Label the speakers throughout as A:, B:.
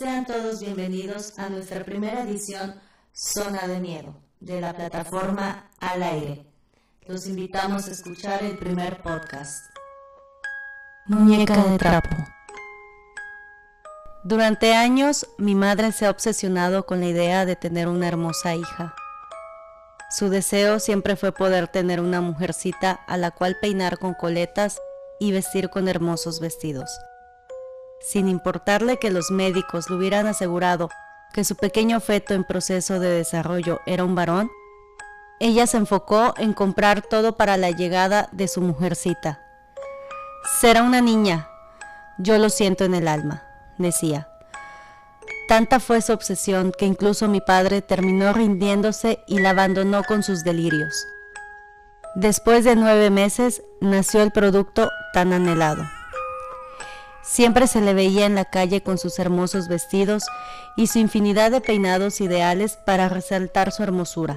A: Sean todos bienvenidos a nuestra primera edición Zona de Miedo de la plataforma Al Aire. Los invitamos a escuchar el primer podcast. Muñeca de trapo.
B: Durante años mi madre se ha obsesionado con la idea de tener una hermosa hija. Su deseo siempre fue poder tener una mujercita a la cual peinar con coletas y vestir con hermosos vestidos. Sin importarle que los médicos le hubieran asegurado que su pequeño feto en proceso de desarrollo era un varón, ella se enfocó en comprar todo para la llegada de su mujercita. Será una niña, yo lo siento en el alma decía. Tanta fue su obsesión que incluso mi padre terminó rindiéndose y la abandonó con sus delirios. Después de nueve meses nació el producto tan anhelado. Siempre se le veía en la calle con sus hermosos vestidos y su infinidad de peinados ideales para resaltar su hermosura.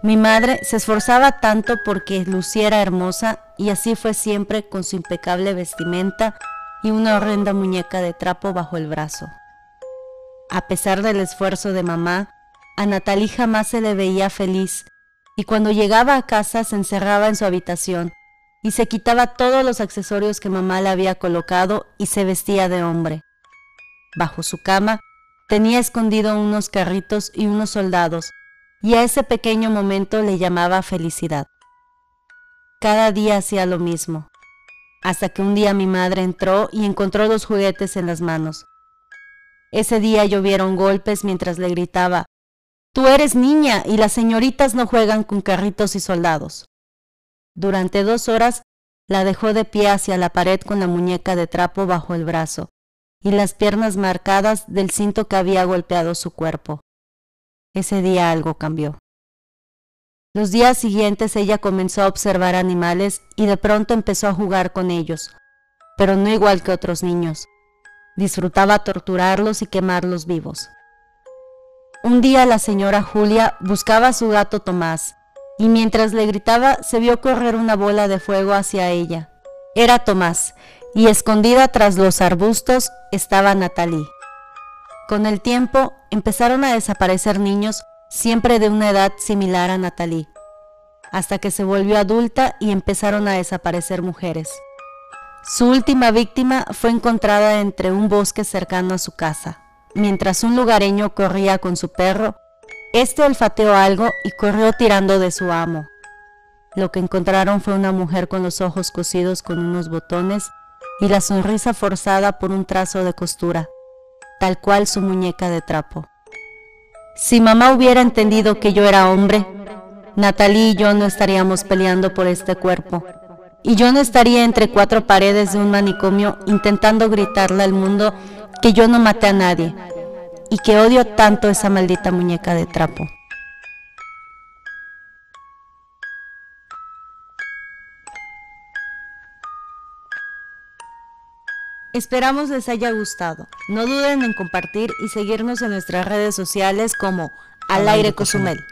B: Mi madre se esforzaba tanto porque luciera hermosa y así fue siempre con su impecable vestimenta y una horrenda muñeca de trapo bajo el brazo. A pesar del esfuerzo de mamá, a Natalie jamás se le veía feliz y cuando llegaba a casa se encerraba en su habitación y se quitaba todos los accesorios que mamá le había colocado y se vestía de hombre. Bajo su cama tenía escondido unos carritos y unos soldados y a ese pequeño momento le llamaba felicidad. Cada día hacía lo mismo hasta que un día mi madre entró y encontró los juguetes en las manos. Ese día llovieron golpes mientras le gritaba, Tú eres niña y las señoritas no juegan con carritos y soldados. Durante dos horas la dejó de pie hacia la pared con la muñeca de trapo bajo el brazo y las piernas marcadas del cinto que había golpeado su cuerpo. Ese día algo cambió. Los días siguientes ella comenzó a observar animales y de pronto empezó a jugar con ellos, pero no igual que otros niños. Disfrutaba torturarlos y quemarlos vivos. Un día la señora Julia buscaba a su gato Tomás y mientras le gritaba se vio correr una bola de fuego hacia ella. Era Tomás y escondida tras los arbustos estaba Natalie. Con el tiempo empezaron a desaparecer niños siempre de una edad similar a Natalie, hasta que se volvió adulta y empezaron a desaparecer mujeres. Su última víctima fue encontrada entre un bosque cercano a su casa. Mientras un lugareño corría con su perro, este olfateó algo y corrió tirando de su amo. Lo que encontraron fue una mujer con los ojos cosidos con unos botones y la sonrisa forzada por un trazo de costura, tal cual su muñeca de trapo. Si mamá hubiera entendido que yo era hombre, Natalie y yo no estaríamos peleando por este cuerpo. Y yo no estaría entre cuatro paredes de un manicomio intentando gritarle al mundo que yo no maté a nadie y que odio tanto esa maldita muñeca de trapo. Esperamos les haya gustado. No duden en compartir y seguirnos en nuestras redes sociales como Al Aire Cozumel.